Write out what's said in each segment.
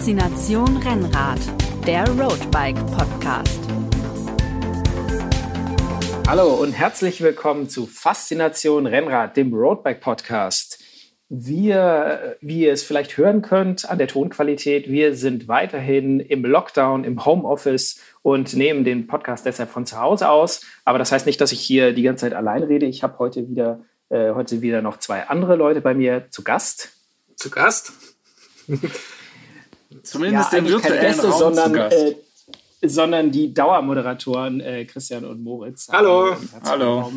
Faszination Rennrad, der Roadbike Podcast. Hallo und herzlich willkommen zu Faszination Rennrad, dem Roadbike Podcast. Wir, wie ihr es vielleicht hören könnt an der Tonqualität, wir sind weiterhin im Lockdown, im Homeoffice und nehmen den Podcast deshalb von zu Hause aus. Aber das heißt nicht, dass ich hier die ganze Zeit allein rede. Ich habe heute wieder, äh, heute wieder noch zwei andere Leute bei mir zu Gast. Zu Gast? Zumindest ja, im virtuellen Gäste, Raum sondern, äh, sondern die Dauermoderatoren äh, Christian und Moritz. Hallo. Hallo.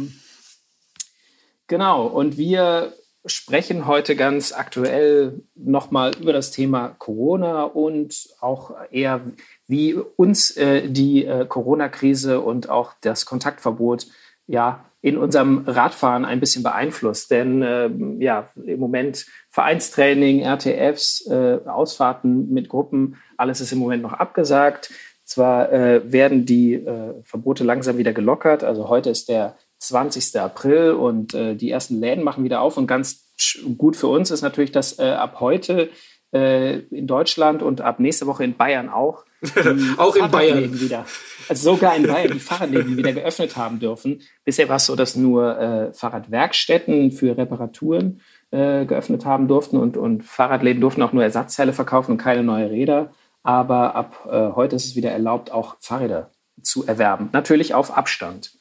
Genau, und wir sprechen heute ganz aktuell nochmal über das Thema Corona und auch eher, wie uns äh, die äh, Corona-Krise und auch das Kontaktverbot ja in unserem Radfahren ein bisschen beeinflusst. Denn äh, ja, im Moment Vereinstraining, RTFs, äh, Ausfahrten mit Gruppen, alles ist im Moment noch abgesagt. Zwar äh, werden die äh, Verbote langsam wieder gelockert. Also heute ist der 20. April und äh, die ersten Läden machen wieder auf. Und ganz gut für uns ist natürlich, dass äh, ab heute in Deutschland und ab nächste Woche in Bayern auch. Auch in Bayern. Wieder, also sogar in Bayern die Fahrradläden wieder geöffnet haben dürfen. Bisher war es so, dass nur äh, Fahrradwerkstätten für Reparaturen äh, geöffnet haben durften und, und Fahrradläden durften auch nur Ersatzteile verkaufen und keine neuen Räder. Aber ab äh, heute ist es wieder erlaubt, auch Fahrräder zu erwerben. Natürlich auf Abstand.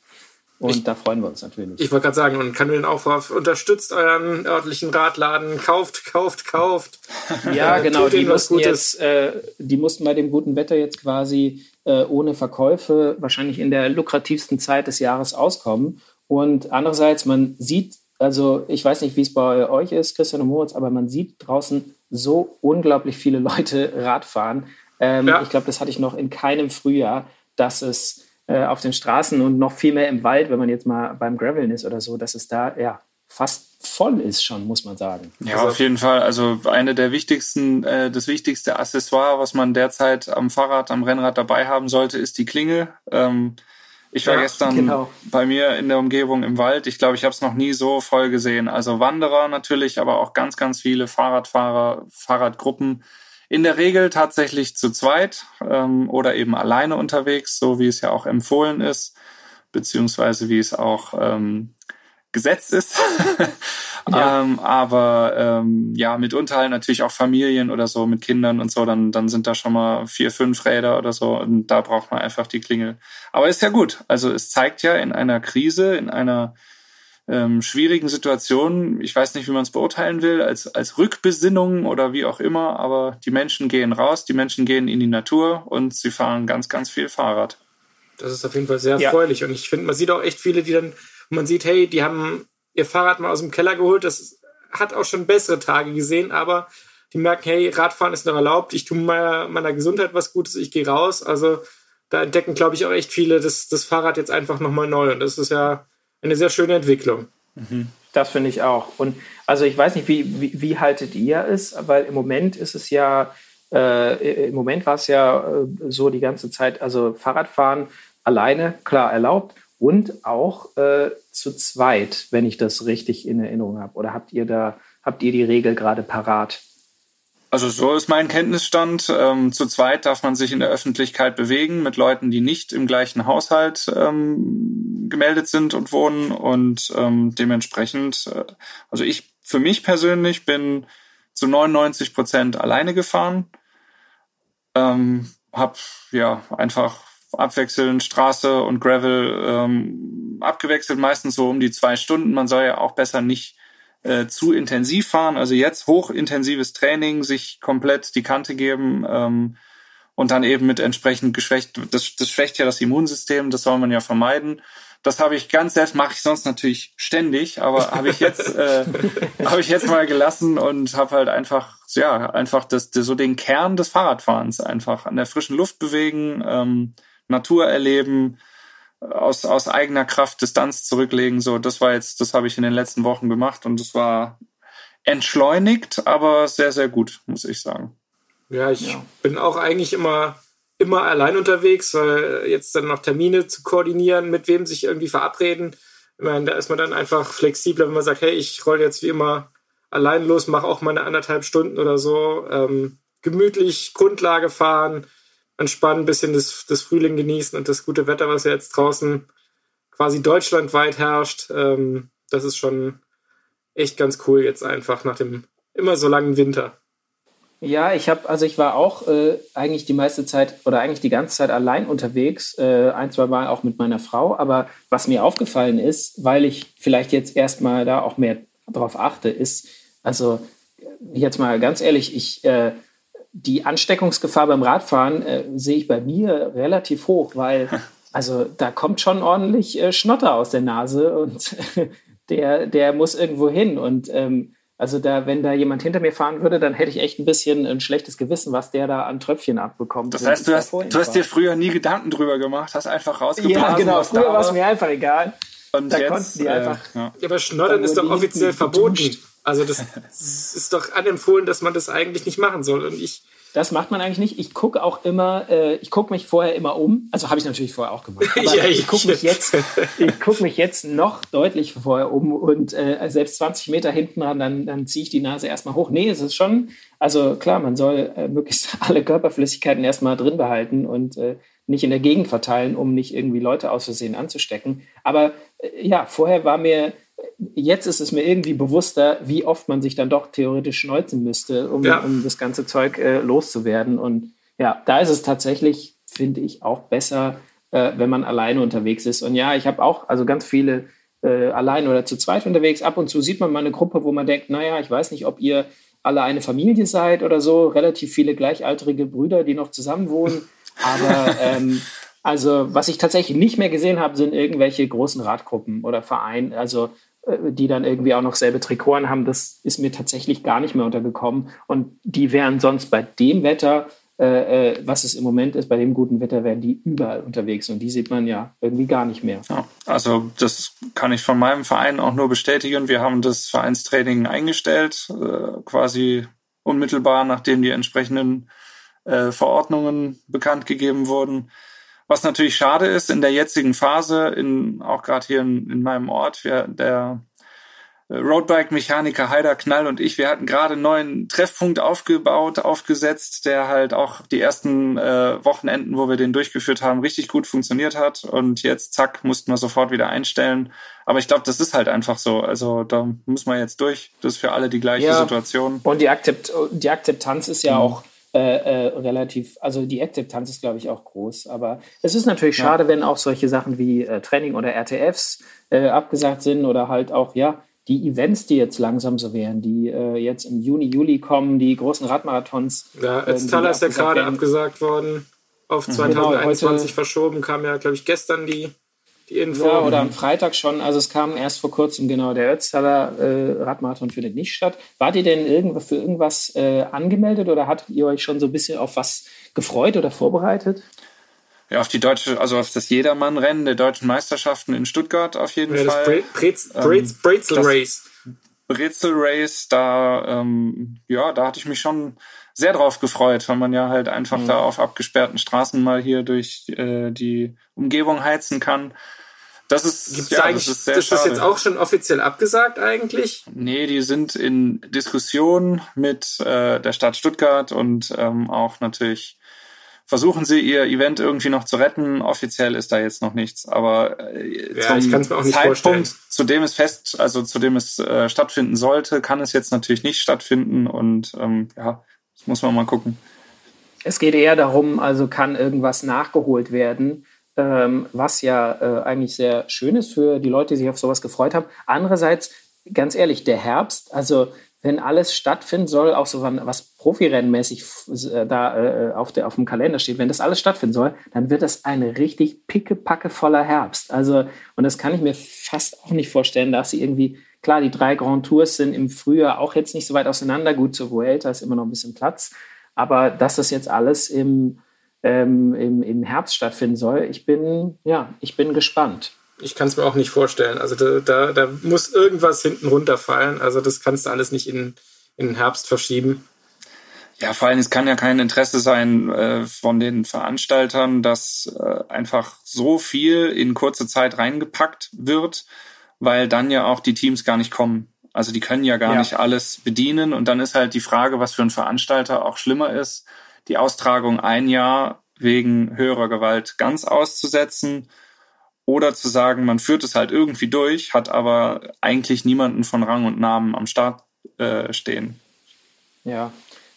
Und ich, da freuen wir uns natürlich. Ich wollte gerade sagen, und kann den Aufruf, unterstützt euren örtlichen Radladen, kauft, kauft, kauft. Ja, genau. Die mussten, jetzt, äh, die mussten bei dem guten Wetter jetzt quasi äh, ohne Verkäufe wahrscheinlich in der lukrativsten Zeit des Jahres auskommen. Und andererseits, man sieht, also ich weiß nicht, wie es bei euch ist, Christian und Moritz, aber man sieht draußen so unglaublich viele Leute Radfahren. Ähm, ja. Ich glaube, das hatte ich noch in keinem Frühjahr, dass es äh, auf den Straßen und noch viel mehr im Wald, wenn man jetzt mal beim Graveln ist oder so, dass es da ja fast voll ist schon, muss man sagen. Ja, also, auf jeden Fall. Also eine der wichtigsten, äh, das wichtigste Accessoire, was man derzeit am Fahrrad, am Rennrad dabei haben sollte, ist die Klingel. Ähm, ich war ja, gestern genau. bei mir in der Umgebung im Wald. Ich glaube, ich habe es noch nie so voll gesehen. Also Wanderer natürlich, aber auch ganz, ganz viele Fahrradfahrer, Fahrradgruppen in der Regel tatsächlich zu zweit ähm, oder eben alleine unterwegs, so wie es ja auch empfohlen ist, beziehungsweise wie es auch ähm, gesetzt ist. ja. ähm, aber ähm, ja, mitunter halt natürlich auch Familien oder so mit Kindern und so, dann, dann sind da schon mal vier, fünf Räder oder so und da braucht man einfach die Klingel. Aber ist ja gut. Also es zeigt ja in einer Krise, in einer ähm, schwierigen Situationen, ich weiß nicht, wie man es beurteilen will, als, als Rückbesinnung oder wie auch immer, aber die Menschen gehen raus, die Menschen gehen in die Natur und sie fahren ganz, ganz viel Fahrrad. Das ist auf jeden Fall sehr ja. erfreulich. Und ich finde, man sieht auch echt viele, die dann, man sieht, hey, die haben ihr Fahrrad mal aus dem Keller geholt, das hat auch schon bessere Tage gesehen, aber die merken, hey, Radfahren ist noch erlaubt, ich tue meiner, meiner Gesundheit was Gutes, ich gehe raus, also da entdecken, glaube ich, auch echt viele das, das Fahrrad jetzt einfach nochmal neu. Und das ist ja eine sehr schöne Entwicklung. Mhm. Das finde ich auch. Und also ich weiß nicht, wie, wie, wie, haltet ihr es? Weil im Moment ist es ja, äh, im Moment war es ja äh, so die ganze Zeit, also Fahrradfahren alleine, klar erlaubt und auch äh, zu zweit, wenn ich das richtig in Erinnerung habe. Oder habt ihr da, habt ihr die Regel gerade parat? Also so ist mein Kenntnisstand. Ähm, zu zweit darf man sich in der Öffentlichkeit bewegen mit Leuten, die nicht im gleichen Haushalt ähm, gemeldet sind und wohnen. Und ähm, dementsprechend, äh, also ich für mich persönlich bin zu 99 Prozent alleine gefahren. Ähm, hab ja einfach abwechselnd Straße und Gravel ähm, abgewechselt, meistens so um die zwei Stunden. Man soll ja auch besser nicht äh, zu intensiv fahren. Also jetzt hochintensives Training, sich komplett die Kante geben ähm, und dann eben mit entsprechend geschwächt, das, das schwächt ja das Immunsystem, das soll man ja vermeiden. Das habe ich ganz selbst, mache ich sonst natürlich ständig, aber habe ich jetzt äh, habe ich jetzt mal gelassen und habe halt einfach ja einfach das, so den Kern des Fahrradfahrens einfach an der frischen Luft bewegen, ähm, Natur erleben, aus, aus eigener Kraft Distanz zurücklegen. So, das war jetzt, das habe ich in den letzten Wochen gemacht und das war entschleunigt, aber sehr, sehr gut, muss ich sagen. Ja, ich ja. bin auch eigentlich immer, immer allein unterwegs, weil jetzt dann noch Termine zu koordinieren, mit wem sich irgendwie verabreden. Ich meine, da ist man dann einfach flexibler, wenn man sagt, hey, ich roll jetzt wie immer allein los, mache auch meine anderthalb Stunden oder so. Ähm, gemütlich Grundlage fahren, entspannen, ein bisschen das, das Frühling genießen und das gute Wetter, was ja jetzt draußen quasi deutschlandweit herrscht. Ähm, das ist schon echt ganz cool jetzt einfach nach dem immer so langen Winter. Ja, ich habe, also ich war auch äh, eigentlich die meiste Zeit oder eigentlich die ganze Zeit allein unterwegs, äh, ein, zwei Mal auch mit meiner Frau. Aber was mir aufgefallen ist, weil ich vielleicht jetzt erstmal da auch mehr drauf achte, ist, also jetzt mal ganz ehrlich, ich, äh, die Ansteckungsgefahr beim Radfahren äh, sehe ich bei mir relativ hoch, weil also da kommt schon ordentlich äh, Schnotter aus der Nase und der, der muss irgendwo hin. Und ähm, also da, wenn da jemand hinter mir fahren würde, dann hätte ich echt ein bisschen ein schlechtes Gewissen, was der da an Tröpfchen abbekommt. Das heißt, du hast, du hast dir früher nie Gedanken drüber gemacht, hast einfach rausgeblasen. Ja, genau. Früher war es mir einfach egal. Und da jetzt, konnten die äh, einfach. Ja. aber Schnoddern ist doch offiziell verboten. Also das ist doch anempfohlen, dass man das eigentlich nicht machen soll. Und ich das macht man eigentlich nicht. Ich gucke auch immer, äh, ich gucke mich vorher immer um. Also habe ich natürlich vorher auch gemacht. Aber ja, ich gucke mich jetzt, ich gucke mich jetzt noch deutlich vorher um und äh, selbst 20 Meter hinten dran, dann, dann ziehe ich die Nase erstmal hoch. Nee, es ist schon, also klar, man soll äh, möglichst alle Körperflüssigkeiten erstmal drin behalten und äh, nicht in der Gegend verteilen, um nicht irgendwie Leute aus Versehen anzustecken. Aber äh, ja, vorher war mir jetzt ist es mir irgendwie bewusster, wie oft man sich dann doch theoretisch schneuzen müsste, um, ja. um das ganze Zeug äh, loszuwerden. Und ja, da ist es tatsächlich, finde ich, auch besser, äh, wenn man alleine unterwegs ist. Und ja, ich habe auch also ganz viele äh, allein oder zu zweit unterwegs. Ab und zu sieht man mal eine Gruppe, wo man denkt, naja, ich weiß nicht, ob ihr alle eine Familie seid oder so. Relativ viele gleichaltrige Brüder, die noch zusammen wohnen. Aber ähm, also, was ich tatsächlich nicht mehr gesehen habe, sind irgendwelche großen Radgruppen oder Vereine. Also die dann irgendwie auch noch selbe Trikoren haben, das ist mir tatsächlich gar nicht mehr untergekommen. Und die wären sonst bei dem Wetter, äh, äh, was es im Moment ist, bei dem guten Wetter, wären die überall unterwegs. Und die sieht man ja irgendwie gar nicht mehr. Ja, also das kann ich von meinem Verein auch nur bestätigen. Wir haben das Vereinstraining eingestellt, äh, quasi unmittelbar, nachdem die entsprechenden äh, Verordnungen bekannt gegeben wurden. Was natürlich schade ist in der jetzigen Phase, in, auch gerade hier in, in, meinem Ort, wir, der äh, Roadbike-Mechaniker Heider Knall und ich, wir hatten gerade einen neuen Treffpunkt aufgebaut, aufgesetzt, der halt auch die ersten äh, Wochenenden, wo wir den durchgeführt haben, richtig gut funktioniert hat. Und jetzt, zack, mussten wir sofort wieder einstellen. Aber ich glaube, das ist halt einfach so. Also da muss man jetzt durch. Das ist für alle die gleiche ja. Situation. Und die, Akzept die Akzeptanz ist ja mhm. auch äh, äh, relativ, also die Akzeptanz ist, glaube ich, auch groß. Aber es ist natürlich ja. schade, wenn auch solche Sachen wie äh, Training oder RTFs äh, abgesagt sind oder halt auch, ja, die Events, die jetzt langsam so wären, die äh, jetzt im Juni, Juli kommen, die großen Radmarathons. Ja, Ötztaler ist ja gerade abgesagt worden, auf 2021 mhm. genau, verschoben, kam ja, glaube ich, gestern die die Info. Ja, oder am Freitag schon. Also es kam erst vor kurzem genau der Ötztaler äh, Radmarathon findet nicht statt. Wart ihr denn irgend, für irgendwas äh, angemeldet oder hattet ihr euch schon so ein bisschen auf was gefreut oder vorbereitet? Ja, auf die deutsche, also auf das Jedermann-Rennen der deutschen Meisterschaften in Stuttgart auf jeden ja, Fall. Das Brez, Brez, ähm, Brezel Race. Brezel Race, da, ähm, ja, da hatte ich mich schon sehr drauf gefreut, weil man ja halt einfach mhm. da auf abgesperrten Straßen mal hier durch äh, die Umgebung heizen kann. Das ist, Gibt's ja, eigentlich, das ist sehr ist das jetzt auch schon offiziell abgesagt eigentlich? Nee, die sind in Diskussion mit äh, der Stadt Stuttgart und ähm, auch natürlich versuchen sie ihr Event irgendwie noch zu retten. Offiziell ist da jetzt noch nichts, aber äh, ja, zum Zeitpunkt, zu dem es fest, also zu dem es äh, stattfinden sollte, kann es jetzt natürlich nicht stattfinden und ähm, ja, das muss man mal gucken. Es geht eher darum, also kann irgendwas nachgeholt werden ähm, was ja äh, eigentlich sehr schön ist für die Leute, die sich auf sowas gefreut haben. Andererseits, ganz ehrlich, der Herbst, also wenn alles stattfinden soll, auch so was Profirennenmäßig äh, da äh, auf, der, auf dem Kalender steht, wenn das alles stattfinden soll, dann wird das ein richtig pickepacke voller Herbst. Also, und das kann ich mir fast auch nicht vorstellen, dass sie irgendwie, klar, die drei Grand Tours sind im Frühjahr auch jetzt nicht so weit auseinander. Gut, zur Vuelta ist immer noch ein bisschen Platz. Aber dass das jetzt alles im, ähm, im, im Herbst stattfinden soll. Ich bin, ja, ich bin gespannt. Ich kann es mir auch nicht vorstellen. Also da, da, da muss irgendwas hinten runterfallen. Also das kannst du alles nicht in, in den Herbst verschieben. Ja, vor allem, es kann ja kein Interesse sein äh, von den Veranstaltern, dass äh, einfach so viel in kurze Zeit reingepackt wird, weil dann ja auch die Teams gar nicht kommen. Also die können ja gar ja. nicht alles bedienen. Und dann ist halt die Frage, was für ein Veranstalter auch schlimmer ist, die Austragung ein Jahr wegen höherer Gewalt ganz auszusetzen oder zu sagen, man führt es halt irgendwie durch, hat aber eigentlich niemanden von Rang und Namen am Start äh, stehen. Ja,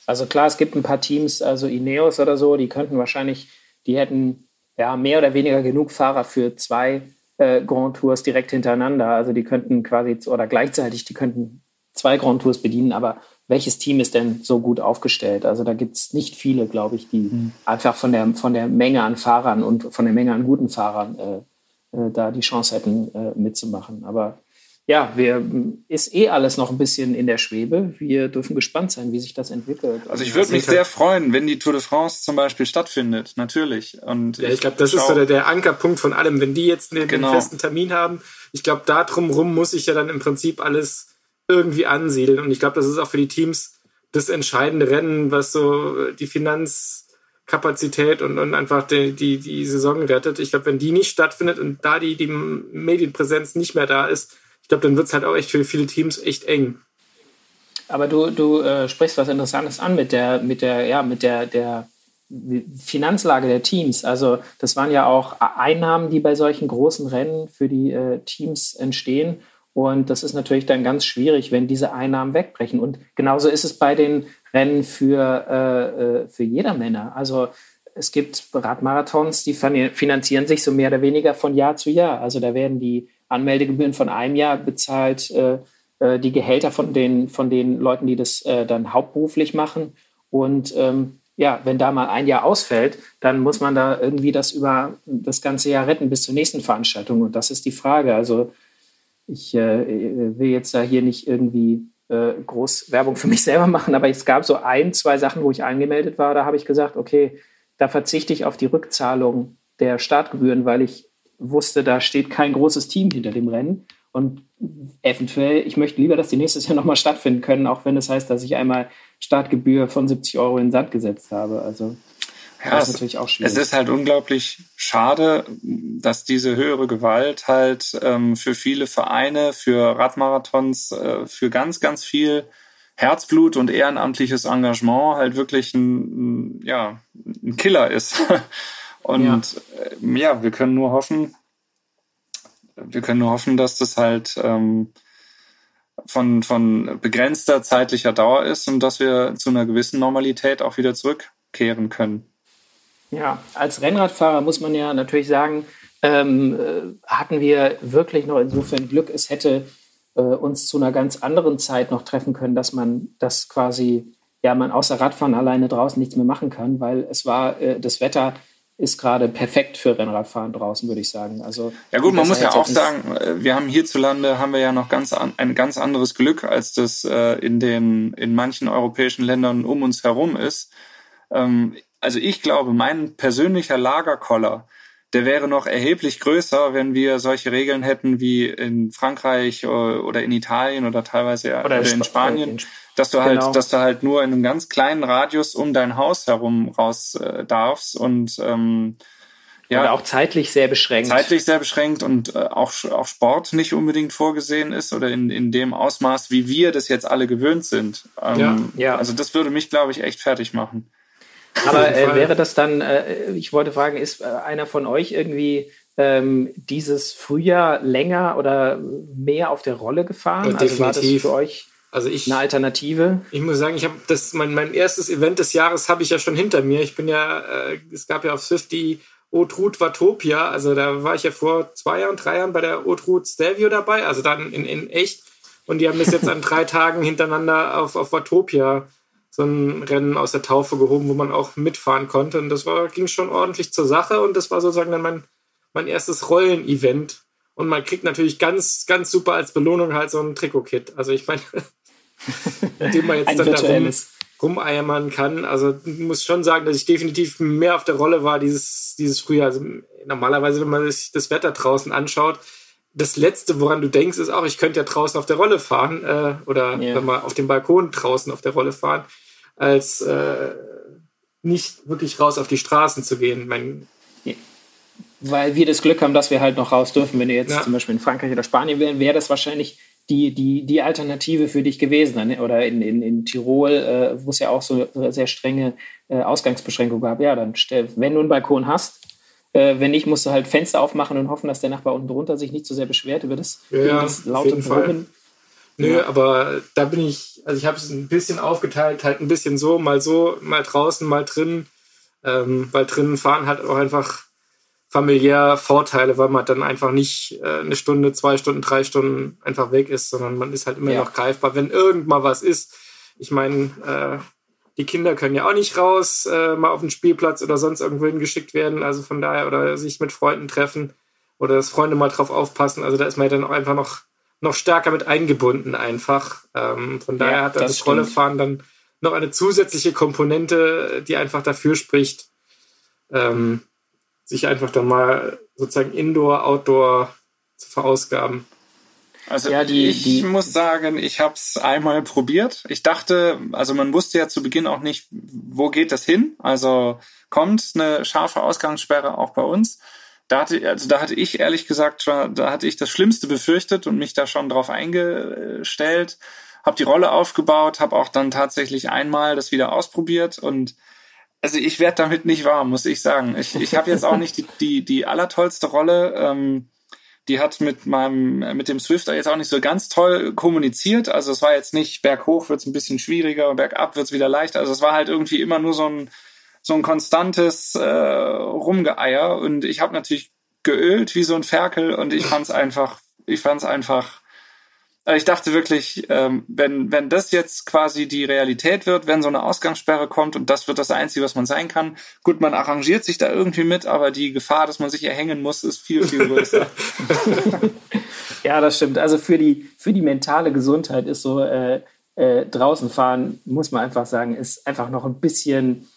also klar, es gibt ein paar Teams, also Ineos oder so, die könnten wahrscheinlich, die hätten ja mehr oder weniger genug Fahrer für zwei äh, Grand Tours direkt hintereinander. Also die könnten quasi oder gleichzeitig, die könnten zwei Grand Tours bedienen, aber welches Team ist denn so gut aufgestellt? Also da gibt es nicht viele, glaube ich, die mhm. einfach von der, von der Menge an Fahrern und von der Menge an guten Fahrern äh, äh, da die Chance hätten, äh, mitzumachen. Aber ja, wir, ist eh alles noch ein bisschen in der Schwebe. Wir dürfen gespannt sein, wie sich das entwickelt. Also ich würde mich sehr freuen, wenn die Tour de France zum Beispiel stattfindet, natürlich. Und ja, ich glaube, das ist so der, der, Ankerpunkt von allem. Wenn die jetzt einen, genau. festen Termin haben, ich glaube, da drumherum muss ich ja dann im Prinzip alles irgendwie ansiedeln. Und ich glaube, das ist auch für die Teams das entscheidende Rennen, was so die Finanzkapazität und, und einfach die, die, die Saison rettet. Ich glaube, wenn die nicht stattfindet und da die, die Medienpräsenz nicht mehr da ist, ich glaube, dann wird es halt auch echt für viele Teams echt eng. Aber du, du äh, sprichst was Interessantes an mit der, mit der, ja, mit der, der Finanzlage der Teams. Also das waren ja auch Einnahmen, die bei solchen großen Rennen für die äh, Teams entstehen. Und das ist natürlich dann ganz schwierig, wenn diese Einnahmen wegbrechen. Und genauso ist es bei den Rennen für, äh, äh für Jedermänner. Also es gibt Radmarathons, die finanzieren sich so mehr oder weniger von Jahr zu Jahr. Also da werden die Anmeldegebühren von einem Jahr bezahlt äh, äh, die Gehälter von den, von den Leuten, die das äh, dann hauptberuflich machen. Und ähm, ja, wenn da mal ein Jahr ausfällt, dann muss man da irgendwie das über das ganze Jahr retten bis zur nächsten Veranstaltung. Und das ist die Frage. Also ich äh, will jetzt da hier nicht irgendwie äh, groß Werbung für mich selber machen, aber es gab so ein, zwei Sachen, wo ich angemeldet war. Da habe ich gesagt, okay, da verzichte ich auf die Rückzahlung der Startgebühren, weil ich wusste, da steht kein großes Team hinter dem Rennen. Und eventuell, ich möchte lieber, dass die nächstes Jahr nochmal stattfinden können, auch wenn das heißt, dass ich einmal Startgebühr von 70 Euro in den Sand gesetzt habe. Also ja, das ist natürlich auch schwierig. Es ist halt unglaublich schade, dass diese höhere Gewalt halt ähm, für viele Vereine, für Radmarathons, äh, für ganz, ganz viel Herzblut und ehrenamtliches Engagement halt wirklich ein, ja, ein Killer ist. Und ja. Äh, ja, wir können nur hoffen, wir können nur hoffen, dass das halt ähm, von, von begrenzter zeitlicher Dauer ist und dass wir zu einer gewissen Normalität auch wieder zurückkehren können. Ja, als Rennradfahrer muss man ja natürlich sagen, ähm, äh, hatten wir wirklich noch insofern Glück, es hätte äh, uns zu einer ganz anderen Zeit noch treffen können, dass man das quasi, ja, man außer Radfahren alleine draußen nichts mehr machen kann, weil es war äh, das Wetter ist gerade perfekt für Rennradfahren draußen, würde ich sagen. Also ja gut, man muss ja auch sagen, äh, wir haben hierzulande haben wir ja noch ganz an, ein ganz anderes Glück, als das äh, in den in manchen europäischen Ländern um uns herum ist. Ähm, also ich glaube, mein persönlicher Lagerkoller, der wäre noch erheblich größer, wenn wir solche Regeln hätten wie in Frankreich äh, oder in Italien oder teilweise oder, oder in Spanien. In dass du halt, genau. dass du halt nur in einem ganz kleinen Radius um dein Haus herum raus äh, darfst und ähm, ja, oder auch zeitlich sehr beschränkt. Zeitlich sehr beschränkt und äh, auch, auch Sport nicht unbedingt vorgesehen ist oder in, in dem Ausmaß, wie wir das jetzt alle gewöhnt sind. Ähm, ja, ja. Also das würde mich, glaube ich, echt fertig machen. Aber äh, wäre das dann, äh, ich wollte fragen, ist äh, einer von euch irgendwie ähm, dieses Frühjahr länger oder mehr auf der Rolle gefahren? Ja, also war das für euch also ich, eine Alternative? Ich muss sagen, ich habe das mein, mein erstes Event des Jahres habe ich ja schon hinter mir. Ich bin ja, äh, es gab ja auf Swift die Otrut Watopia, also da war ich ja vor zwei Jahren, drei Jahren bei der Otrut Stelvio dabei, also dann in, in echt. Und die haben bis jetzt an drei Tagen hintereinander auf, auf Watopia so ein Rennen aus der Taufe gehoben, wo man auch mitfahren konnte. Und das war, ging schon ordentlich zur Sache und das war sozusagen dann mein, mein erstes Rollen-Event. Und man kriegt natürlich ganz, ganz super als Belohnung halt so ein Trikot-Kit. Also ich meine, mit dem man jetzt dann da rum, rumeiern kann. Also ich muss schon sagen, dass ich definitiv mehr auf der Rolle war dieses, dieses Frühjahr. Also normalerweise, wenn man sich das Wetter draußen anschaut, das Letzte, woran du denkst, ist auch, ich könnte ja draußen auf der Rolle fahren äh, oder yeah. wenn man auf dem Balkon draußen auf der Rolle fahren, als äh, nicht wirklich raus auf die Straßen zu gehen. Mein, Weil wir das Glück haben, dass wir halt noch raus dürfen. Wenn ihr jetzt ja. zum Beispiel in Frankreich oder Spanien wären, wäre das wahrscheinlich die, die, die Alternative für dich gewesen. Ne? Oder in, in, in Tirol, äh, wo es ja auch so sehr strenge äh, Ausgangsbeschränkungen gab. Ja, dann stell, wenn du einen Balkon hast, äh, wenn nicht, musst du halt Fenster aufmachen und hoffen, dass der Nachbar unten drunter sich nicht so sehr beschwert über das, ja, das laute Brummen. Nö, ja. aber da bin ich, also ich habe es ein bisschen aufgeteilt, halt ein bisschen so, mal so, mal draußen, mal drin. Ähm, weil drinnen fahren halt auch einfach familiär Vorteile, weil man dann einfach nicht äh, eine Stunde, zwei Stunden, drei Stunden einfach weg ist, sondern man ist halt immer ja. noch greifbar, wenn irgend mal was ist. Ich meine, äh, die Kinder können ja auch nicht raus, äh, mal auf den Spielplatz oder sonst irgendwo geschickt werden, also von daher, oder sich mit Freunden treffen oder dass Freunde mal drauf aufpassen. Also da ist man ja dann auch einfach noch, noch stärker mit eingebunden einfach. Ähm, von daher ja, hat das, das Rollefahren dann noch eine zusätzliche Komponente, die einfach dafür spricht, ähm, sich einfach dann mal sozusagen Indoor, Outdoor zu verausgaben. Also ja, die, ich die, muss sagen, ich habe es einmal probiert. Ich dachte, also man wusste ja zu Beginn auch nicht, wo geht das hin. Also kommt eine scharfe Ausgangssperre auch bei uns. Da hatte, also da hatte ich ehrlich gesagt, da hatte ich das Schlimmste befürchtet und mich da schon drauf eingestellt habe die Rolle aufgebaut, habe auch dann tatsächlich einmal das wieder ausprobiert und also ich werde damit nicht warm, muss ich sagen. Ich, ich habe jetzt auch nicht die, die, die allertollste Rolle. Ähm, die hat mit meinem, mit dem Swifter jetzt auch nicht so ganz toll kommuniziert. Also es war jetzt nicht berghoch wird es ein bisschen schwieriger, bergab wird es wieder leichter. Also es war halt irgendwie immer nur so ein, so ein konstantes äh, Rumgeeier. Und ich habe natürlich geölt wie so ein Ferkel und ich fand es einfach, ich fand es einfach also ich dachte wirklich, ähm, wenn, wenn das jetzt quasi die Realität wird, wenn so eine Ausgangssperre kommt und das wird das Einzige, was man sein kann, gut, man arrangiert sich da irgendwie mit, aber die Gefahr, dass man sich erhängen muss, ist viel, viel größer. ja, das stimmt. Also für die, für die mentale Gesundheit ist so äh, äh, draußen fahren, muss man einfach sagen, ist einfach noch ein bisschen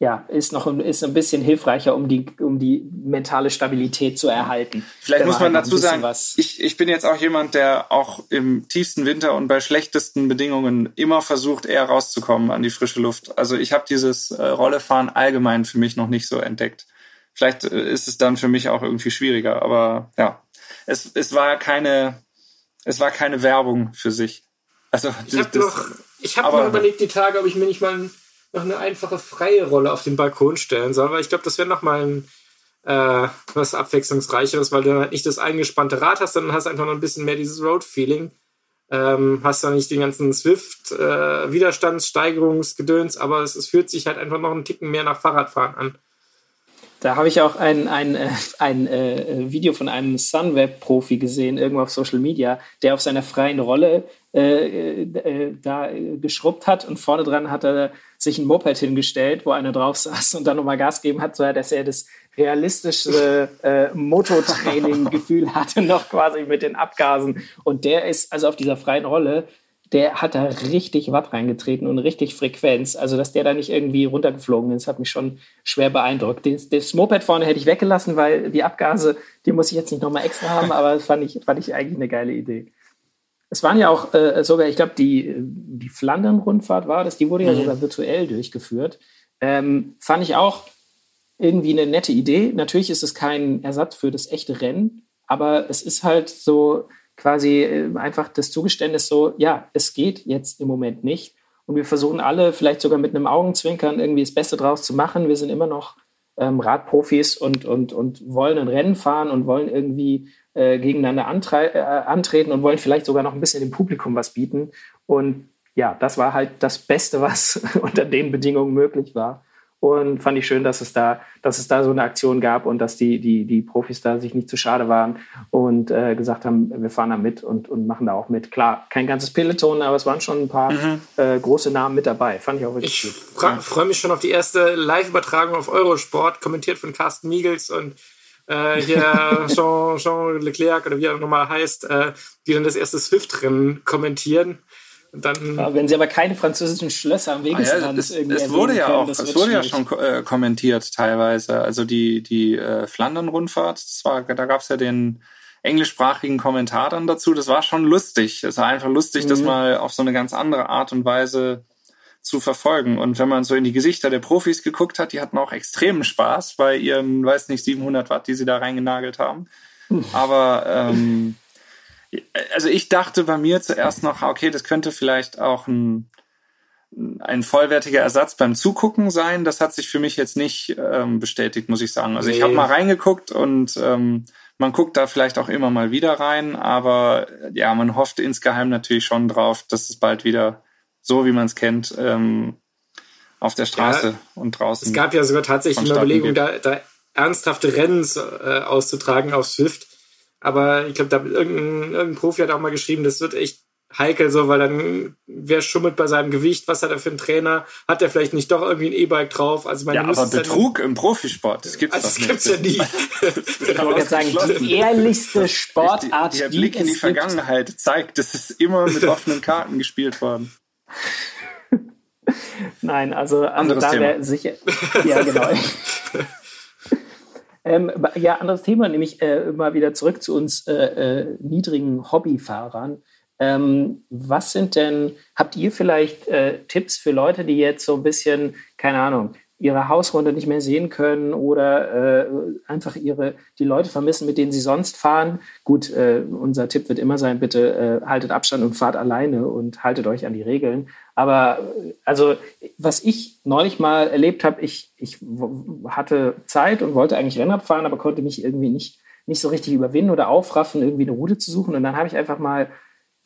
ja, ist noch ist ein bisschen hilfreicher, um die, um die mentale Stabilität zu erhalten. Vielleicht muss man halt dazu sagen, ich, ich bin jetzt auch jemand, der auch im tiefsten Winter und bei schlechtesten Bedingungen immer versucht, eher rauszukommen an die frische Luft. Also ich habe dieses äh, Rollefahren allgemein für mich noch nicht so entdeckt. Vielleicht äh, ist es dann für mich auch irgendwie schwieriger, aber ja, es, es war keine, es war keine Werbung für sich. Also ich habe noch, ich habe noch überlegt die Tage, ob ich mir nicht mal ein noch eine einfache freie Rolle auf den Balkon stellen soll, weil ich glaube, das wäre nochmal ein äh, was abwechslungsreicheres, weil du halt nicht das eingespannte Rad hast, sondern hast einfach noch ein bisschen mehr dieses Road-Feeling. Ähm, hast da nicht den ganzen Swift-Widerstandssteigerungsgedöns, äh, aber es, es fühlt sich halt einfach noch einen Ticken mehr nach Fahrradfahren an. Da habe ich auch ein, ein, äh, ein, äh, Video von einem Sunweb-Profi gesehen, irgendwo auf Social Media, der auf seiner freien Rolle äh, äh, da geschrubbt hat und vorne dran hat er sich ein Moped hingestellt, wo einer drauf saß und dann nochmal Gas gegeben hat, so dass er das realistische äh, Mototraining-Gefühl hatte, noch quasi mit den Abgasen. Und der ist also auf dieser freien Rolle, der hat da richtig Watt reingetreten und richtig Frequenz. Also, dass der da nicht irgendwie runtergeflogen ist, hat mich schon schwer beeindruckt. Das, das Moped vorne hätte ich weggelassen, weil die Abgase, die muss ich jetzt nicht nochmal extra haben, aber das fand ich, fand ich eigentlich eine geile Idee. Es waren ja auch äh, sogar, ich glaube, die, die Flandern-Rundfahrt war das, die wurde ja mhm. sogar virtuell durchgeführt. Ähm, fand ich auch irgendwie eine nette Idee. Natürlich ist es kein Ersatz für das echte Rennen, aber es ist halt so quasi äh, einfach das Zugeständnis so, ja, es geht jetzt im Moment nicht. Und wir versuchen alle vielleicht sogar mit einem Augenzwinkern irgendwie das Beste draus zu machen. Wir sind immer noch ähm, Radprofis und, und, und wollen ein Rennen fahren und wollen irgendwie äh, gegeneinander äh, antreten und wollen vielleicht sogar noch ein bisschen dem Publikum was bieten. Und ja, das war halt das Beste, was unter den Bedingungen möglich war. Und fand ich schön, dass es da, dass es da so eine Aktion gab und dass die, die, die Profis da sich nicht zu schade waren und äh, gesagt haben, wir fahren da mit und, und machen da auch mit. Klar, kein ganzes Peloton, aber es waren schon ein paar mhm. äh, große Namen mit dabei. Fand ich auch wirklich ich gut. Ich freue mich schon auf die erste Live-Übertragung auf Eurosport, kommentiert von Carsten Miegels und äh, hier Jean, Jean Leclerc oder wie er nochmal heißt, äh, die dann das erste Swift-Rennen kommentieren. Dann ja, wenn sie aber keine französischen Schlösser am Wegesrand ah, ja, es, es wurde ja können, auch, es wurde ja schon äh, kommentiert teilweise. Also die die äh, Flandern-Rundfahrt, das war, da gab es ja den englischsprachigen Kommentar dann dazu. Das war schon lustig. Es war einfach lustig, mhm. das mal auf so eine ganz andere Art und Weise zu verfolgen. Und wenn man so in die Gesichter der Profis geguckt hat, die hatten auch extremen Spaß bei ihren, weiß nicht, 700 Watt, die sie da reingenagelt haben. Aber ähm, also ich dachte bei mir zuerst noch, okay, das könnte vielleicht auch ein, ein vollwertiger Ersatz beim Zugucken sein. Das hat sich für mich jetzt nicht ähm, bestätigt, muss ich sagen. Also nee. ich habe mal reingeguckt und ähm, man guckt da vielleicht auch immer mal wieder rein, aber ja, man hofft insgeheim natürlich schon drauf, dass es bald wieder so, wie man es kennt, ähm, auf der Straße ja, und draußen. Es gab ja sogar tatsächlich eine Überlegung, da, da ernsthafte Rennen äh, auszutragen auf Swift. Aber ich glaube, da irgendein, irgendein Profi hat auch mal geschrieben, das wird echt heikel so, weil dann wer schummelt bei seinem Gewicht, was hat er für einen Trainer, hat er vielleicht nicht doch irgendwie ein E-Bike drauf? Also meine, ja, aber Betrug im Profisport, das gibt's also das gibt's ja nie. ich wollte sagen, die ehrlichste Sportart, der Blick in die Vergangenheit zeigt, es ist immer mit offenen Karten gespielt worden. Nein, also, also da wäre sicher. Ja, genau. ähm, ja, anderes Thema, nämlich äh, mal wieder zurück zu uns äh, äh, niedrigen Hobbyfahrern. Ähm, was sind denn, habt ihr vielleicht äh, Tipps für Leute, die jetzt so ein bisschen, keine Ahnung, ihre Hausrunde nicht mehr sehen können oder äh, einfach ihre die Leute vermissen, mit denen sie sonst fahren. Gut, äh, unser Tipp wird immer sein, bitte äh, haltet Abstand und fahrt alleine und haltet euch an die Regeln. Aber äh, also was ich neulich mal erlebt habe, ich, ich hatte Zeit und wollte eigentlich Rennrad fahren, aber konnte mich irgendwie nicht, nicht so richtig überwinden oder aufraffen, irgendwie eine Route zu suchen. Und dann habe ich einfach mal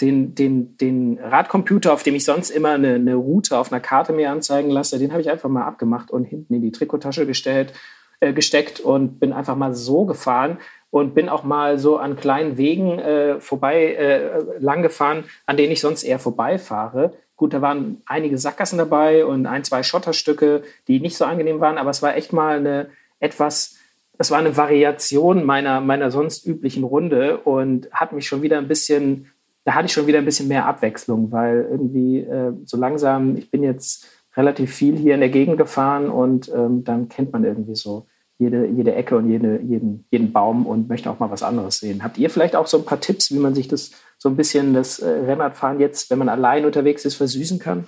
den, den, den Radcomputer, auf dem ich sonst immer eine, eine Route auf einer Karte mir anzeigen lasse, den habe ich einfach mal abgemacht und hinten in die Trikottasche gestellt, äh, gesteckt und bin einfach mal so gefahren und bin auch mal so an kleinen Wegen äh, vorbei äh, lang gefahren, an denen ich sonst eher vorbeifahre. Gut, da waren einige Sackgassen dabei und ein, zwei Schotterstücke, die nicht so angenehm waren, aber es war echt mal eine etwas, es war eine Variation meiner, meiner sonst üblichen Runde und hat mich schon wieder ein bisschen da hatte ich schon wieder ein bisschen mehr Abwechslung, weil irgendwie äh, so langsam, ich bin jetzt relativ viel hier in der Gegend gefahren und ähm, dann kennt man irgendwie so jede, jede Ecke und jede, jeden, jeden Baum und möchte auch mal was anderes sehen. Habt ihr vielleicht auch so ein paar Tipps, wie man sich das so ein bisschen das äh, Rennradfahren jetzt, wenn man allein unterwegs ist, versüßen kann?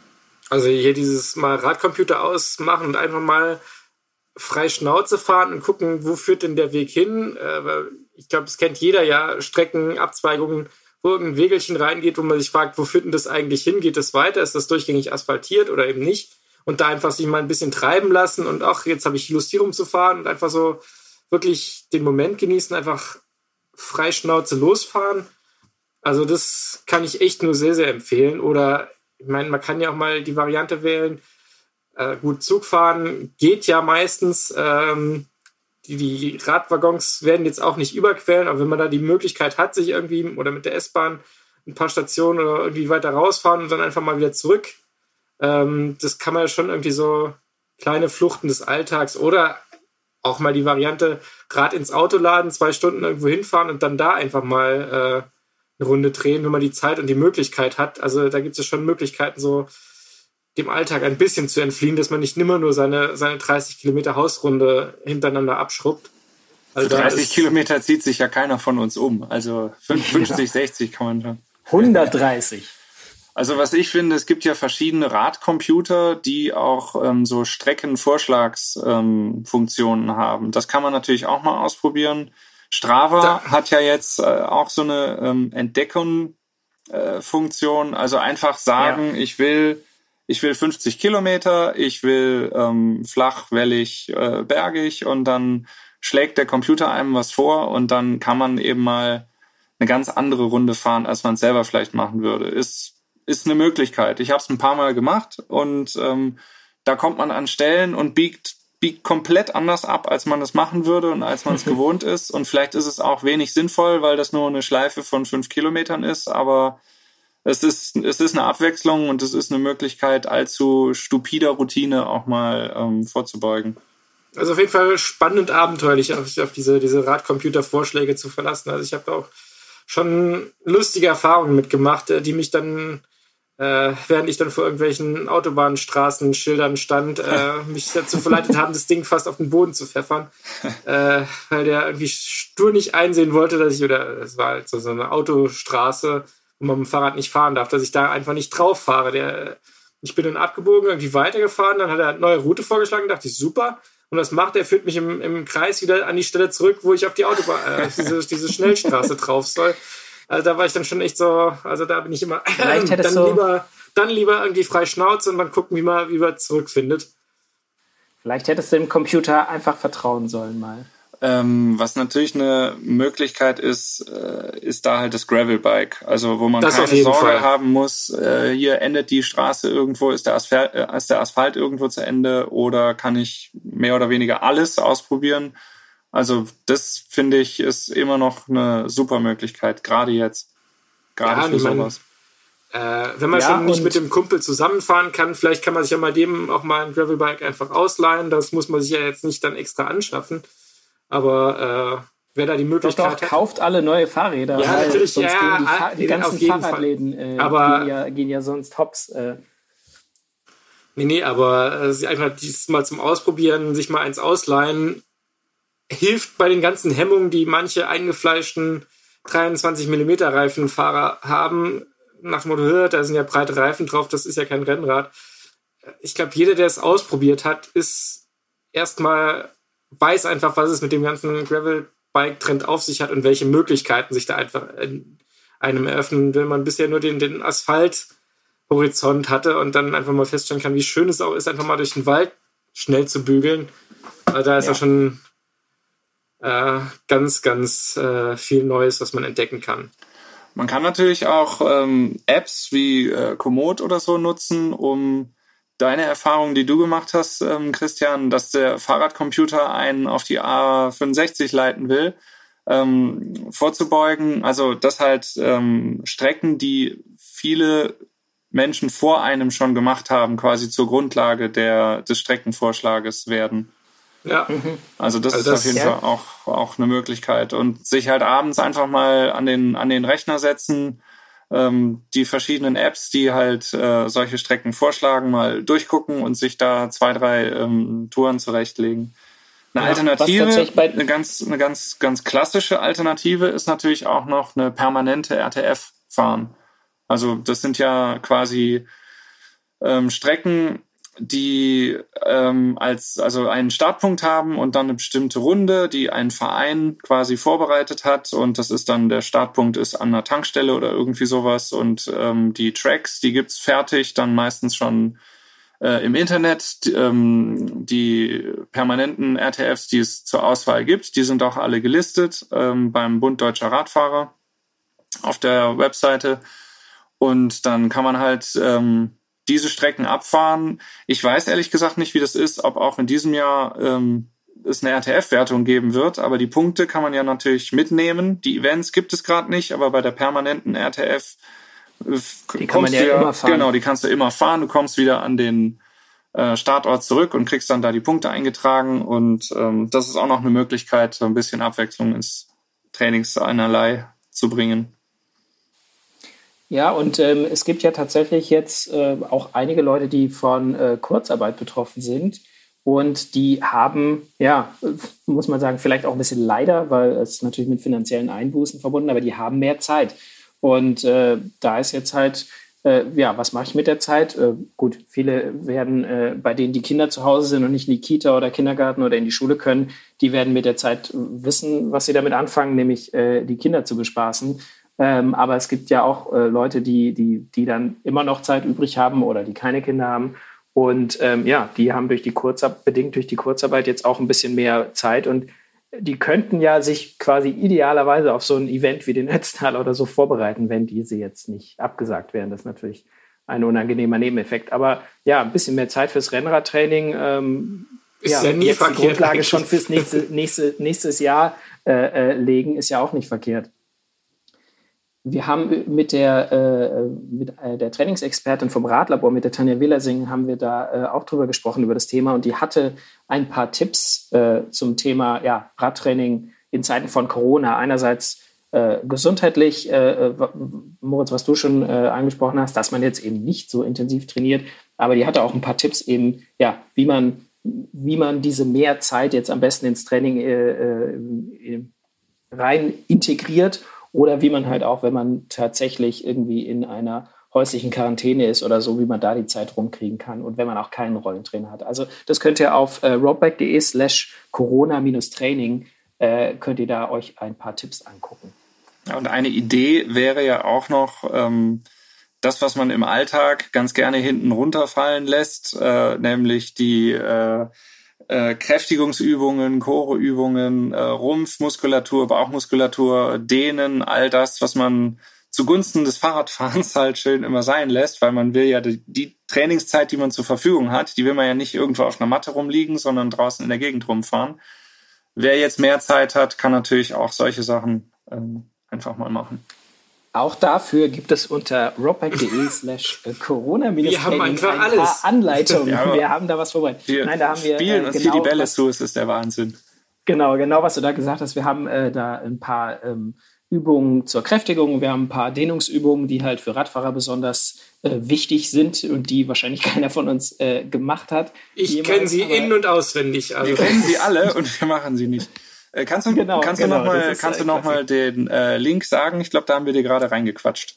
Also hier dieses mal Radcomputer ausmachen und einfach mal frei Schnauze fahren und gucken, wo führt denn der Weg hin. Äh, ich glaube, es kennt jeder ja, Strecken, Abzweigungen, wo irgendein Wegelchen reingeht, wo man sich fragt, wo führt denn das eigentlich hin? Geht das weiter? Ist das durchgängig asphaltiert oder eben nicht? Und da einfach sich mal ein bisschen treiben lassen und ach, jetzt habe ich Lust hier rumzufahren und einfach so wirklich den Moment genießen, einfach frei Schnauze losfahren. Also das kann ich echt nur sehr, sehr empfehlen. Oder ich meine, man kann ja auch mal die Variante wählen. Äh, gut, Zugfahren geht ja meistens. Ähm, die, die Radwaggons werden jetzt auch nicht überquellen, aber wenn man da die Möglichkeit hat, sich irgendwie oder mit der S-Bahn ein paar Stationen oder irgendwie weiter rausfahren und dann einfach mal wieder zurück, ähm, das kann man ja schon irgendwie so kleine Fluchten des Alltags oder auch mal die Variante Rad ins Auto laden, zwei Stunden irgendwo hinfahren und dann da einfach mal äh, eine Runde drehen, wenn man die Zeit und die Möglichkeit hat. Also da gibt es ja schon Möglichkeiten, so dem Alltag ein bisschen zu entfliehen, dass man nicht nimmer nur seine, seine 30 Kilometer Hausrunde hintereinander abschrubbt. Also Für 30 Kilometer zieht sich ja keiner von uns um. Also 50, 60 kann man schon. 130. Also was ich finde, es gibt ja verschiedene Radcomputer, die auch ähm, so Streckenvorschlagsfunktionen ähm, haben. Das kann man natürlich auch mal ausprobieren. Strava da. hat ja jetzt äh, auch so eine ähm, Entdeckung-Funktion. Äh, also einfach sagen, ja. ich will ich will 50 Kilometer, ich will ähm, flach, wellig, äh, bergig und dann schlägt der Computer einem was vor und dann kann man eben mal eine ganz andere Runde fahren, als man es selber vielleicht machen würde. Ist, ist eine Möglichkeit. Ich habe es ein paar Mal gemacht und ähm, da kommt man an Stellen und biegt, biegt komplett anders ab, als man es machen würde und als man es gewohnt ist. Und vielleicht ist es auch wenig sinnvoll, weil das nur eine Schleife von fünf Kilometern ist, aber es ist, es ist eine Abwechslung und es ist eine Möglichkeit, allzu stupider Routine auch mal ähm, vorzubeugen. Also auf jeden Fall spannend abenteuerlich, auf, auf diese, diese Radcomputer-Vorschläge zu verlassen. Also ich habe auch schon lustige Erfahrungen mitgemacht, äh, die mich dann, äh, während ich dann vor irgendwelchen Autobahnstraßen, Schildern stand, äh, mich dazu verleitet haben, das Ding fast auf den Boden zu pfeffern, äh, weil der irgendwie stur nicht einsehen wollte, dass ich, oder es war halt so, so eine Autostraße, wo man mit dem Fahrrad nicht fahren darf, dass ich da einfach nicht drauf fahre. Der, ich bin dann abgebogen, irgendwie weitergefahren, dann hat er eine neue Route vorgeschlagen, dachte ich, super. Und was macht er? Führt mich im, im Kreis wieder an die Stelle zurück, wo ich auf die Autobahn, äh, auf diese, diese Schnellstraße drauf soll. Also da war ich dann schon echt so, also da bin ich immer dann so lieber, dann lieber irgendwie frei Schnauze und dann gucken, wie man, wie man zurückfindet. Vielleicht hättest du dem Computer einfach vertrauen sollen mal. Ähm, was natürlich eine Möglichkeit ist, äh, ist da halt das Gravelbike. Also wo man das keine Sorge Fall. haben muss, äh, hier endet die Straße irgendwo, ist der, Asphalt, äh, ist der Asphalt irgendwo zu Ende oder kann ich mehr oder weniger alles ausprobieren. Also das finde ich ist immer noch eine super Möglichkeit, gerade jetzt. Gerade ja, für sowas. Äh, wenn man ja, schon nicht mit dem Kumpel zusammenfahren kann, vielleicht kann man sich ja mal dem auch mal ein Gravelbike einfach ausleihen. Das muss man sich ja jetzt nicht dann extra anschaffen. Aber äh, wer da die Möglichkeit doch, doch, hat. kauft alle neue Fahrräder. Ja, natürlich. Sonst ja, gehen die, die ganzen Fahrradläden äh, aber, gehen, ja, gehen ja sonst hops. Äh. Nee, nee, aber äh, einfach dieses mal zum Ausprobieren, sich mal eins ausleihen, hilft bei den ganzen Hemmungen, die manche eingefleischten 23 mm Reifenfahrer haben. Nach dem Motto, da sind ja breite Reifen drauf, das ist ja kein Rennrad. Ich glaube, jeder, der es ausprobiert hat, ist erstmal weiß einfach, was es mit dem ganzen Gravel-Bike-Trend auf sich hat und welche Möglichkeiten sich da einfach in einem eröffnen, wenn man bisher nur den, den Asphalt-Horizont hatte und dann einfach mal feststellen kann, wie schön es auch ist, einfach mal durch den Wald schnell zu bügeln. Also da ist ja, ja schon äh, ganz, ganz äh, viel Neues, was man entdecken kann. Man kann natürlich auch ähm, Apps wie äh, Komoot oder so nutzen, um deine Erfahrung, die du gemacht hast, ähm, Christian, dass der Fahrradcomputer einen auf die A65 leiten will, ähm, vorzubeugen. Also dass halt ähm, Strecken, die viele Menschen vor einem schon gemacht haben, quasi zur Grundlage der, des Streckenvorschlages werden. Ja. Also das also ist das, auf jeden ja. Fall auch, auch eine Möglichkeit. Und sich halt abends einfach mal an den, an den Rechner setzen, ähm, die verschiedenen Apps, die halt äh, solche Strecken vorschlagen, mal durchgucken und sich da zwei, drei ähm, Touren zurechtlegen. Eine ja, Alternative, eine ganz, eine ganz, ganz klassische Alternative ist natürlich auch noch eine permanente RTF fahren. Also das sind ja quasi ähm, Strecken, die ähm, als also einen Startpunkt haben und dann eine bestimmte Runde, die ein Verein quasi vorbereitet hat. Und das ist dann der Startpunkt ist an einer Tankstelle oder irgendwie sowas. Und ähm, die Tracks, die gibt's fertig, dann meistens schon äh, im Internet. Die, ähm, die permanenten RTFs, die es zur Auswahl gibt, die sind auch alle gelistet ähm, beim Bund Deutscher Radfahrer auf der Webseite. Und dann kann man halt ähm, diese Strecken abfahren. Ich weiß ehrlich gesagt nicht, wie das ist, ob auch in diesem Jahr ähm, es eine RTF-Wertung geben wird, aber die Punkte kann man ja natürlich mitnehmen. Die Events gibt es gerade nicht, aber bei der permanenten RTF äh, die kann man ja wieder, immer fahren. Genau, die kannst du immer fahren. Du kommst wieder an den äh, Startort zurück und kriegst dann da die Punkte eingetragen. Und ähm, das ist auch noch eine Möglichkeit, so ein bisschen Abwechslung ins Trainings einerlei zu bringen. Ja, und ähm, es gibt ja tatsächlich jetzt äh, auch einige Leute, die von äh, Kurzarbeit betroffen sind. Und die haben, ja, muss man sagen, vielleicht auch ein bisschen leider, weil es natürlich mit finanziellen Einbußen verbunden, aber die haben mehr Zeit. Und äh, da ist jetzt halt, äh, ja, was mache ich mit der Zeit? Äh, gut, viele werden, äh, bei denen die Kinder zu Hause sind und nicht in die Kita oder Kindergarten oder in die Schule können, die werden mit der Zeit wissen, was sie damit anfangen, nämlich äh, die Kinder zu bespaßen. Ähm, aber es gibt ja auch äh, Leute, die, die, die dann immer noch Zeit übrig haben oder die keine Kinder haben. Und ähm, ja, die haben durch die Kurzarbeit, bedingt durch die Kurzarbeit jetzt auch ein bisschen mehr Zeit und die könnten ja sich quasi idealerweise auf so ein Event wie den Netztal oder so vorbereiten, wenn diese jetzt nicht abgesagt wären. Das ist natürlich ein unangenehmer Nebeneffekt. Aber ja, ein bisschen mehr Zeit fürs Rennradtraining. Ähm, ist ja, ja nie jetzt die Grundlage schon fürs nächste, nächste, nächstes Jahr äh, äh, legen, ist ja auch nicht verkehrt wir haben mit der, äh, mit äh, der Trainingsexpertin vom Radlabor, mit der Tanja Willersing, haben wir da äh, auch drüber gesprochen, über das Thema. Und die hatte ein paar Tipps äh, zum Thema ja, Radtraining in Zeiten von Corona. Einerseits äh, gesundheitlich, äh, Moritz, was du schon angesprochen hast, dass man jetzt eben nicht so intensiv trainiert. Aber die hatte auch ein paar Tipps eben, ja, wie man, wie man diese mehr Zeit jetzt am besten ins Training rein integriert oder wie man halt auch, wenn man tatsächlich irgendwie in einer häuslichen Quarantäne ist oder so, wie man da die Zeit rumkriegen kann und wenn man auch keinen Rollentrainer hat. Also das könnt ihr auf äh, roadbike.de slash corona-training äh, könnt ihr da euch ein paar Tipps angucken. Und eine Idee wäre ja auch noch, ähm, das, was man im Alltag ganz gerne hinten runterfallen lässt, äh, nämlich die äh, äh, Kräftigungsübungen, Choreübungen, äh, Rumpfmuskulatur, Bauchmuskulatur, Dehnen, all das, was man zugunsten des Fahrradfahrens halt schön immer sein lässt, weil man will ja die, die Trainingszeit, die man zur Verfügung hat, die will man ja nicht irgendwo auf einer Matte rumliegen, sondern draußen in der Gegend rumfahren. Wer jetzt mehr Zeit hat, kann natürlich auch solche Sachen ähm, einfach mal machen. Auch dafür gibt es unter rockbike.de slash corona Wir haben einfach ein alles. Anleitungen. Ja, wir haben da was vorbereitet. Wir Nein, da haben wir spielen äh, uns genau hier die Bälle was, zu, es ist der Wahnsinn. Genau, genau, was du da gesagt hast. Wir haben äh, da ein paar ähm, Übungen zur Kräftigung. Wir haben ein paar Dehnungsübungen, die halt für Radfahrer besonders äh, wichtig sind und die wahrscheinlich keiner von uns äh, gemacht hat. Ich kenne sie in- und auswendig. Also. Wir kennen sie alle und wir machen sie nicht. Äh, kannst du, genau, kannst genau, du noch mal, kannst du noch mal den äh, Link sagen? Ich glaube, da haben wir dir gerade reingequatscht.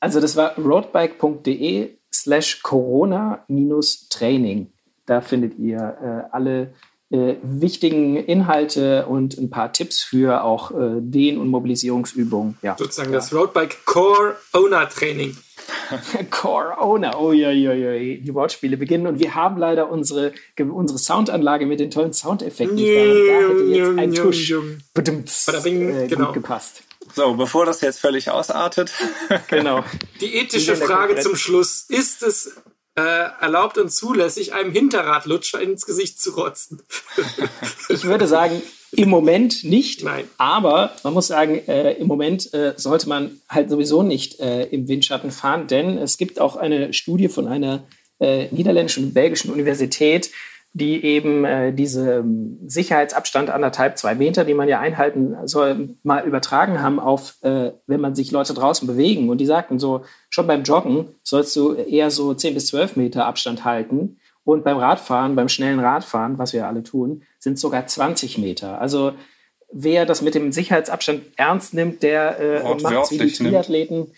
Also das war roadbike.de slash corona-training. Da findet ihr äh, alle äh, wichtigen Inhalte und ein paar Tipps für auch äh, Dehn- und Mobilisierungsübungen. Ja. Sozusagen ja. das Roadbike Core Owner, oh ja, ja, ja, die Wortspiele beginnen und wir haben leider unsere, unsere Soundanlage mit den tollen Soundeffekten. da hätte jetzt ein Tusch äh, genau. gut gepasst. So, bevor das jetzt völlig ausartet. genau. Die ethische Frage zum Schluss. Ist es äh, erlaubt und zulässig, einem Hinterradlutscher ins Gesicht zu rotzen? ich würde sagen, im Moment nicht. Nein. Aber man muss sagen, äh, im Moment äh, sollte man halt sowieso nicht äh, im Windschatten fahren, denn es gibt auch eine Studie von einer äh, niederländischen und belgischen Universität, die eben äh, diese ähm, Sicherheitsabstand anderthalb, zwei Meter, die man ja einhalten soll, mal übertragen haben auf, äh, wenn man sich Leute draußen bewegen. Und die sagten so, schon beim Joggen sollst du eher so zehn bis zwölf Meter Abstand halten. Und beim Radfahren, beim schnellen Radfahren, was wir alle tun, sind sogar 20 Meter. Also wer das mit dem Sicherheitsabstand ernst nimmt, der äh, macht wie die Triathleten. Nimmt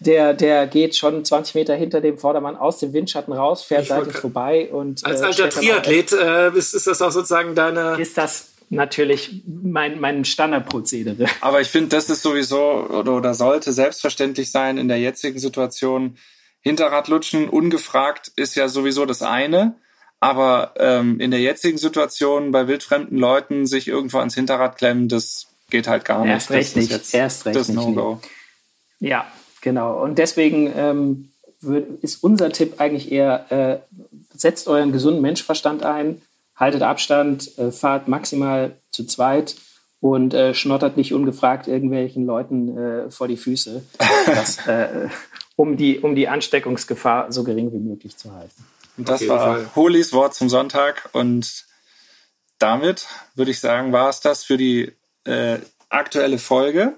der, der geht schon 20 Meter hinter dem Vordermann aus dem Windschatten raus, fährt seitlich vorbei und. Als äh, alter Triathlet äh, ist, ist das auch sozusagen deine. Ist das natürlich mein, mein Standardprozedere. Aber ich finde, das ist sowieso oder, oder sollte selbstverständlich sein in der jetzigen Situation. Hinterradlutschen ungefragt ist ja sowieso das eine. Aber ähm, in der jetzigen Situation bei wildfremden Leuten sich irgendwo ans Hinterrad klemmen, das geht halt gar nicht. Erst recht nicht. Erst recht das No-Go. Ja, Genau. Und deswegen ähm, ist unser Tipp eigentlich eher, äh, setzt euren gesunden Menschverstand ein, haltet Abstand, äh, fahrt maximal zu zweit und äh, schnottert nicht ungefragt irgendwelchen Leuten äh, vor die Füße, das, äh, um, die, um die Ansteckungsgefahr so gering wie möglich zu halten. Und das war Fall. Holis Wort zum Sonntag und damit würde ich sagen, war es das für die äh, aktuelle Folge.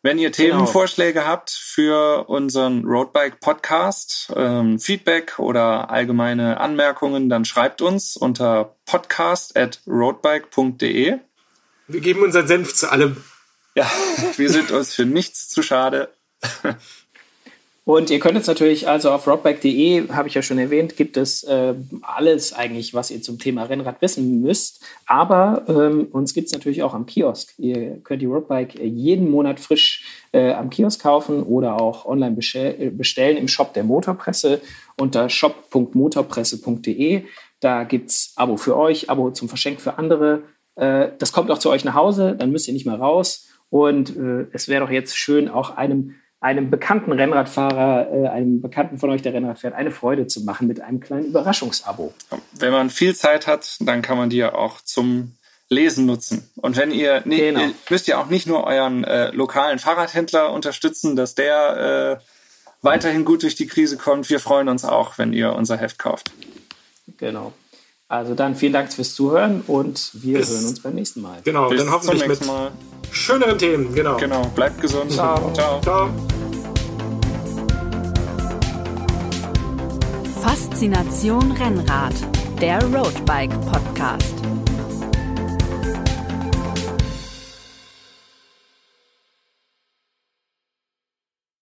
Wenn ihr genau. Themenvorschläge genau. habt für unseren Roadbike Podcast, ähm, Feedback oder allgemeine Anmerkungen, dann schreibt uns unter podcast at roadbike.de. Wir geben unseren Senf zu allem. Ja, wir sind uns für nichts zu schade. Und ihr könnt jetzt natürlich also auf rockbike.de, habe ich ja schon erwähnt, gibt es äh, alles eigentlich, was ihr zum Thema Rennrad wissen müsst. Aber ähm, uns gibt es natürlich auch am Kiosk. Ihr könnt die Roadbike jeden Monat frisch äh, am Kiosk kaufen oder auch online bestell bestellen im Shop der Motorpresse unter shop.motorpresse.de. Da gibt es Abo für euch, Abo zum Verschenk für andere. Äh, das kommt auch zu euch nach Hause, dann müsst ihr nicht mehr raus. Und äh, es wäre doch jetzt schön, auch einem einem bekannten Rennradfahrer, äh, einem Bekannten von euch, der Rennrad fährt, eine Freude zu machen mit einem kleinen Überraschungsabo. Wenn man viel Zeit hat, dann kann man die ja auch zum Lesen nutzen. Und wenn ihr, nee, genau. ihr müsst ja auch nicht nur euren äh, lokalen Fahrradhändler unterstützen, dass der äh, weiterhin gut durch die Krise kommt. Wir freuen uns auch, wenn ihr unser Heft kauft. Genau. Also dann vielen Dank fürs Zuhören und wir Bis, hören uns beim nächsten Mal. Genau, Bis dann hoffentlich mit Mal. schöneren Themen. Genau. Genau, bleibt gesund. Ciao. Ciao. Ciao. Faszination Rennrad, der Roadbike Podcast.